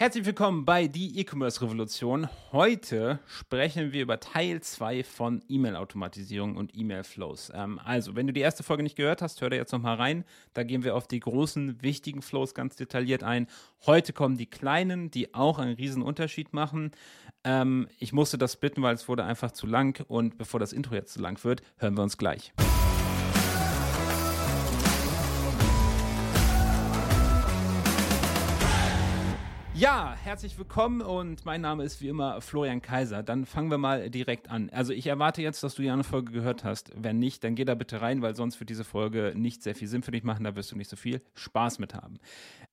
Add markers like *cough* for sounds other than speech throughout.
Herzlich willkommen bei die E-Commerce Revolution. Heute sprechen wir über Teil 2 von E-Mail-Automatisierung und E-Mail-Flows. Ähm, also, wenn du die erste Folge nicht gehört hast, hör da jetzt nochmal rein. Da gehen wir auf die großen, wichtigen Flows ganz detailliert ein. Heute kommen die kleinen, die auch einen riesen Unterschied machen. Ähm, ich musste das bitten, weil es wurde einfach zu lang. Und bevor das Intro jetzt zu lang wird, hören wir uns gleich. Ja, herzlich willkommen und mein Name ist wie immer Florian Kaiser. Dann fangen wir mal direkt an. Also ich erwarte jetzt, dass du die andere Folge gehört hast. Wenn nicht, dann geh da bitte rein, weil sonst wird diese Folge nicht sehr viel Sinn für dich machen. Da wirst du nicht so viel Spaß mit haben.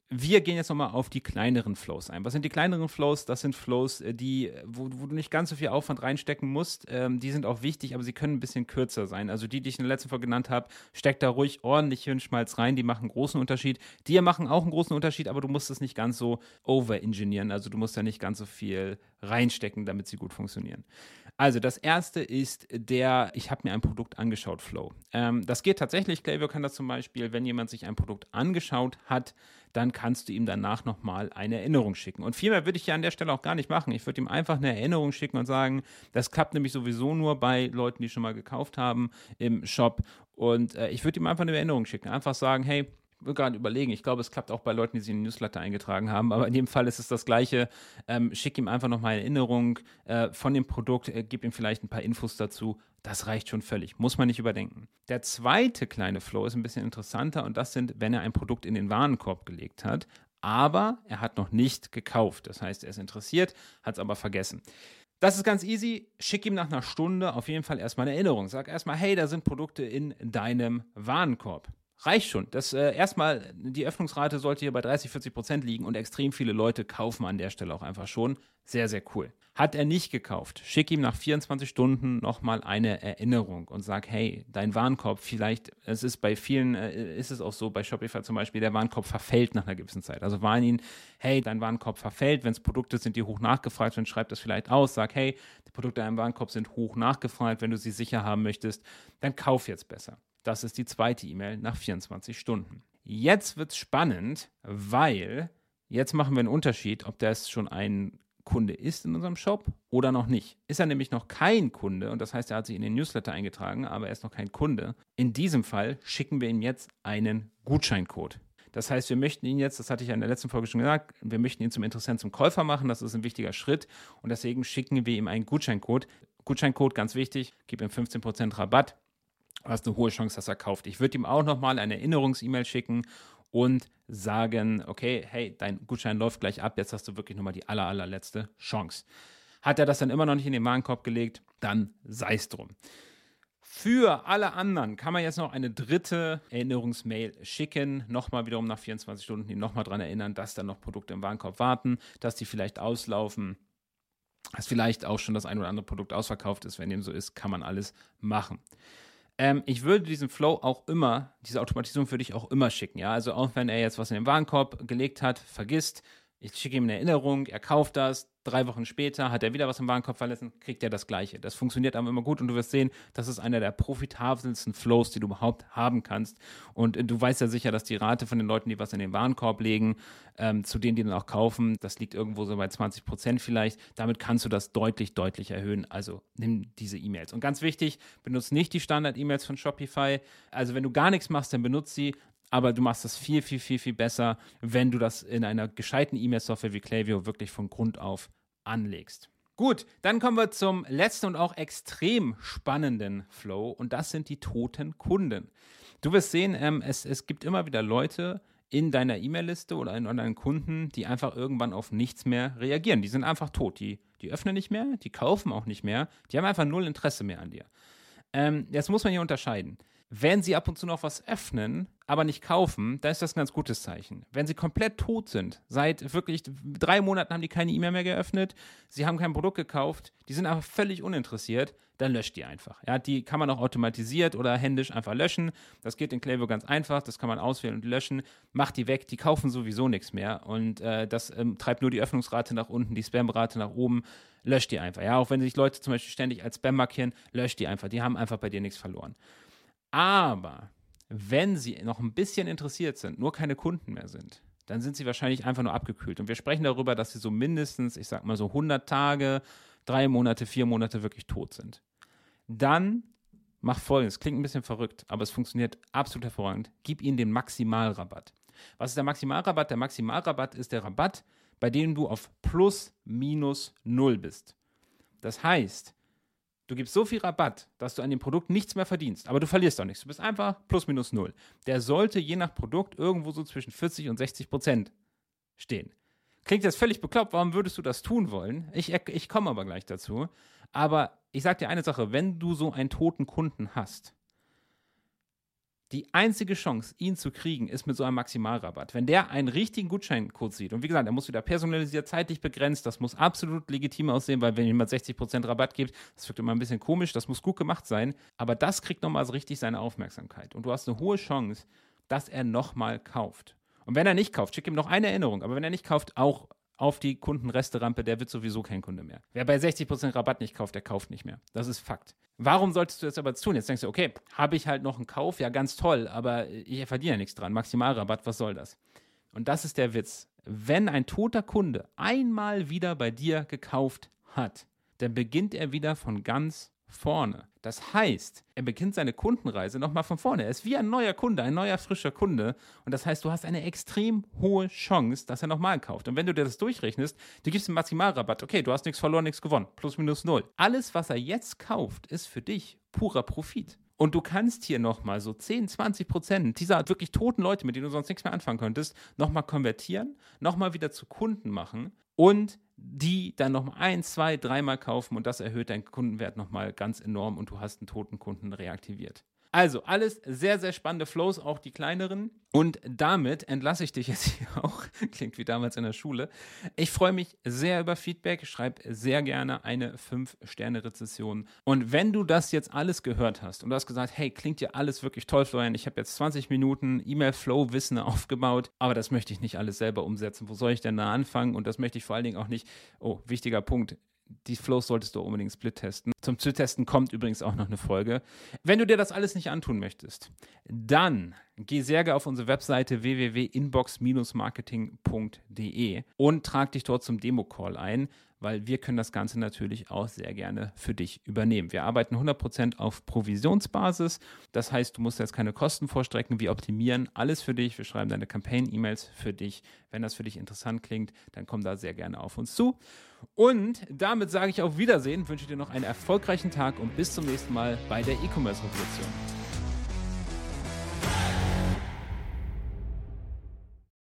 Wir gehen jetzt nochmal auf die kleineren Flows ein. Was sind die kleineren Flows? Das sind Flows, äh, die, wo, wo du nicht ganz so viel Aufwand reinstecken musst. Ähm, die sind auch wichtig, aber sie können ein bisschen kürzer sein. Also die, die ich in der letzten Folge genannt habe, steck da ruhig ordentlich Hirnschmalz rein. Die machen einen großen Unterschied. Die machen auch einen großen Unterschied, aber du musst es nicht ganz so overengineeren. Also du musst da nicht ganz so viel reinstecken, damit sie gut funktionieren. Also das erste ist der, ich habe mir ein Produkt angeschaut, Flow. Ähm, das geht tatsächlich, Klaviyo kann das zum Beispiel, wenn jemand sich ein Produkt angeschaut hat, dann kannst du ihm danach nochmal eine Erinnerung schicken. Und viel mehr würde ich ja an der Stelle auch gar nicht machen. Ich würde ihm einfach eine Erinnerung schicken und sagen, das klappt nämlich sowieso nur bei Leuten, die schon mal gekauft haben im Shop. Und äh, ich würde ihm einfach eine Erinnerung schicken. Einfach sagen, hey, will gerade überlegen, ich glaube, es klappt auch bei Leuten, die sich in den Newsletter eingetragen haben, aber in dem Fall ist es das Gleiche. Ähm, schick ihm einfach nochmal eine Erinnerung äh, von dem Produkt, äh, gib ihm vielleicht ein paar Infos dazu. Das reicht schon völlig, muss man nicht überdenken. Der zweite kleine Flow ist ein bisschen interessanter und das sind, wenn er ein Produkt in den Warenkorb gelegt hat, aber er hat noch nicht gekauft. Das heißt, er ist interessiert, hat es aber vergessen. Das ist ganz easy. Schick ihm nach einer Stunde auf jeden Fall erstmal eine Erinnerung. Sag erstmal, hey, da sind Produkte in deinem Warenkorb reicht schon. Das äh, erstmal, die Öffnungsrate sollte hier bei 30, 40 Prozent liegen und extrem viele Leute kaufen an der Stelle auch einfach schon. Sehr, sehr cool. Hat er nicht gekauft, schick ihm nach 24 Stunden nochmal eine Erinnerung und sag, hey, dein Warenkorb, vielleicht, es ist bei vielen, äh, ist es auch so, bei Shopify zum Beispiel, der Warenkorb verfällt nach einer gewissen Zeit. Also warn ihn, hey, dein Warenkorb verfällt, wenn es Produkte sind, die hoch nachgefragt sind, schreib das vielleicht aus, sag, hey, die Produkte in deinem Warenkorb sind hoch nachgefragt, wenn du sie sicher haben möchtest, dann kauf jetzt besser. Das ist die zweite E-Mail nach 24 Stunden. Jetzt wird es spannend, weil jetzt machen wir einen Unterschied, ob das schon ein Kunde ist in unserem Shop oder noch nicht. Ist er nämlich noch kein Kunde und das heißt, er hat sich in den Newsletter eingetragen, aber er ist noch kein Kunde. In diesem Fall schicken wir ihm jetzt einen Gutscheincode. Das heißt, wir möchten ihn jetzt, das hatte ich ja in der letzten Folge schon gesagt, wir möchten ihn zum Interessenten zum Käufer machen. Das ist ein wichtiger Schritt und deswegen schicken wir ihm einen Gutscheincode. Gutscheincode, ganz wichtig, gib ihm 15% Rabatt hast eine hohe Chance, dass er kauft. Ich würde ihm auch nochmal eine Erinnerungs-E-Mail schicken und sagen, okay, hey, dein Gutschein läuft gleich ab, jetzt hast du wirklich nochmal die aller, allerletzte Chance. Hat er das dann immer noch nicht in den Warenkorb gelegt, dann sei es drum. Für alle anderen kann man jetzt noch eine dritte Erinnerungsmail schicken. Nochmal wiederum nach 24 Stunden, die nochmal daran erinnern, dass da noch Produkte im Warenkorb warten, dass die vielleicht auslaufen, dass vielleicht auch schon das ein oder andere Produkt ausverkauft ist. Wenn dem so ist, kann man alles machen. Ähm, ich würde diesen Flow auch immer, diese Automatisierung würde ich auch immer schicken. Ja, also auch wenn er jetzt was in den Warenkorb gelegt hat, vergisst, ich schicke ihm eine Erinnerung, er kauft das, drei Wochen später hat er wieder was im Warenkorb verlassen, kriegt er das Gleiche. Das funktioniert aber immer gut und du wirst sehen, das ist einer der profitabelsten Flows, die du überhaupt haben kannst. Und du weißt ja sicher, dass die Rate von den Leuten, die was in den Warenkorb legen, ähm, zu denen, die dann auch kaufen, das liegt irgendwo so bei 20 Prozent vielleicht. Damit kannst du das deutlich, deutlich erhöhen. Also nimm diese E-Mails. Und ganz wichtig, benutze nicht die Standard-E-Mails von Shopify. Also wenn du gar nichts machst, dann benutze sie aber du machst das viel, viel, viel, viel besser, wenn du das in einer gescheiten E-Mail-Software wie Klaviyo wirklich von Grund auf anlegst. Gut, dann kommen wir zum letzten und auch extrem spannenden Flow und das sind die toten Kunden. Du wirst sehen, ähm, es, es gibt immer wieder Leute in deiner E-Mail-Liste oder in deinen Kunden, die einfach irgendwann auf nichts mehr reagieren. Die sind einfach tot. Die, die öffnen nicht mehr, die kaufen auch nicht mehr, die haben einfach null Interesse mehr an dir. Ähm, jetzt muss man hier unterscheiden. Wenn sie ab und zu noch was öffnen, aber nicht kaufen, dann ist das ein ganz gutes Zeichen. Wenn sie komplett tot sind, seit wirklich drei Monaten haben die keine E-Mail mehr geöffnet, sie haben kein Produkt gekauft, die sind einfach völlig uninteressiert, dann löscht die einfach. Ja, die kann man auch automatisiert oder händisch einfach löschen. Das geht in Klaviyo ganz einfach, das kann man auswählen und löschen. Macht die weg, die kaufen sowieso nichts mehr und äh, das ähm, treibt nur die Öffnungsrate nach unten, die Spamrate nach oben. Löscht die einfach. Ja, auch wenn sich Leute zum Beispiel ständig als Spam markieren, löscht die einfach. Die haben einfach bei dir nichts verloren. Aber wenn sie noch ein bisschen interessiert sind, nur keine Kunden mehr sind, dann sind sie wahrscheinlich einfach nur abgekühlt. Und wir sprechen darüber, dass sie so mindestens, ich sag mal so 100 Tage, drei Monate, vier Monate wirklich tot sind. Dann mach folgendes, klingt ein bisschen verrückt, aber es funktioniert absolut hervorragend. Gib ihnen den Maximalrabatt. Was ist der Maximalrabatt? Der Maximalrabatt ist der Rabatt, bei dem du auf plus minus null bist. Das heißt, du gibst so viel Rabatt, dass du an dem Produkt nichts mehr verdienst, aber du verlierst auch nichts. Du bist einfach plus minus null. Der sollte je nach Produkt irgendwo so zwischen 40 und 60 Prozent stehen. Klingt jetzt völlig bekloppt, warum würdest du das tun wollen? Ich, ich komme aber gleich dazu. Aber ich sage dir eine Sache, wenn du so einen toten Kunden hast, die einzige Chance, ihn zu kriegen, ist mit so einem Maximalrabatt. Wenn der einen richtigen Gutscheincode sieht, und wie gesagt, er muss wieder personalisiert, zeitlich begrenzt, das muss absolut legitim aussehen, weil wenn jemand 60% Rabatt gibt, das wirkt immer ein bisschen komisch, das muss gut gemacht sein, aber das kriegt nochmal so richtig seine Aufmerksamkeit. Und du hast eine hohe Chance, dass er nochmal kauft. Und wenn er nicht kauft, schick ihm noch eine Erinnerung, aber wenn er nicht kauft, auch auf die Kundenresterampe, der wird sowieso kein Kunde mehr. Wer bei 60% Rabatt nicht kauft, der kauft nicht mehr. Das ist Fakt. Warum solltest du das aber tun? Jetzt denkst du, okay, habe ich halt noch einen Kauf, ja ganz toll, aber ich verdiene ja nichts dran. Maximalrabatt, was soll das? Und das ist der Witz. Wenn ein toter Kunde einmal wieder bei dir gekauft hat, dann beginnt er wieder von ganz vorne. Das heißt, er beginnt seine Kundenreise nochmal von vorne. Er ist wie ein neuer Kunde, ein neuer frischer Kunde. Und das heißt, du hast eine extrem hohe Chance, dass er nochmal kauft. Und wenn du dir das durchrechnest, du gibst ihm Maximalrabatt. Okay, du hast nichts verloren, nichts gewonnen. Plus, minus, null. Alles, was er jetzt kauft, ist für dich purer Profit. Und du kannst hier nochmal so 10, 20 Prozent dieser wirklich toten Leute, mit denen du sonst nichts mehr anfangen könntest, nochmal konvertieren, nochmal wieder zu Kunden machen und die dann noch ein, zwei, dreimal kaufen und das erhöht deinen Kundenwert nochmal ganz enorm und du hast einen toten Kunden reaktiviert. Also alles sehr, sehr spannende Flows, auch die kleineren. Und damit entlasse ich dich jetzt hier auch. *laughs* Klingt wie damals in der Schule. Ich freue mich sehr über Feedback. Schreib sehr gerne eine 5-Sterne-Rezession. Und wenn du das jetzt alles gehört hast und du hast gesagt, hey, klingt ja alles wirklich toll, Florian, ich habe jetzt 20 Minuten E-Mail-Flow-Wissen aufgebaut, aber das möchte ich nicht alles selber umsetzen. Wo soll ich denn da anfangen? Und das möchte ich vor allen Dingen auch nicht, oh, wichtiger Punkt, die Flows solltest du unbedingt split testen. Zum Split-Testen kommt übrigens auch noch eine Folge. Wenn du dir das alles nicht antun möchtest, dann geh sehr gerne auf unsere Webseite www.inbox-marketing.de und trag dich dort zum Demo-Call ein weil wir können das Ganze natürlich auch sehr gerne für dich übernehmen. Wir arbeiten 100% auf Provisionsbasis. Das heißt, du musst jetzt keine Kosten vorstrecken. Wir optimieren alles für dich. Wir schreiben deine Campaign-E-Mails für dich. Wenn das für dich interessant klingt, dann komm da sehr gerne auf uns zu. Und damit sage ich auf Wiedersehen, wünsche dir noch einen erfolgreichen Tag und bis zum nächsten Mal bei der E-Commerce-Revolution.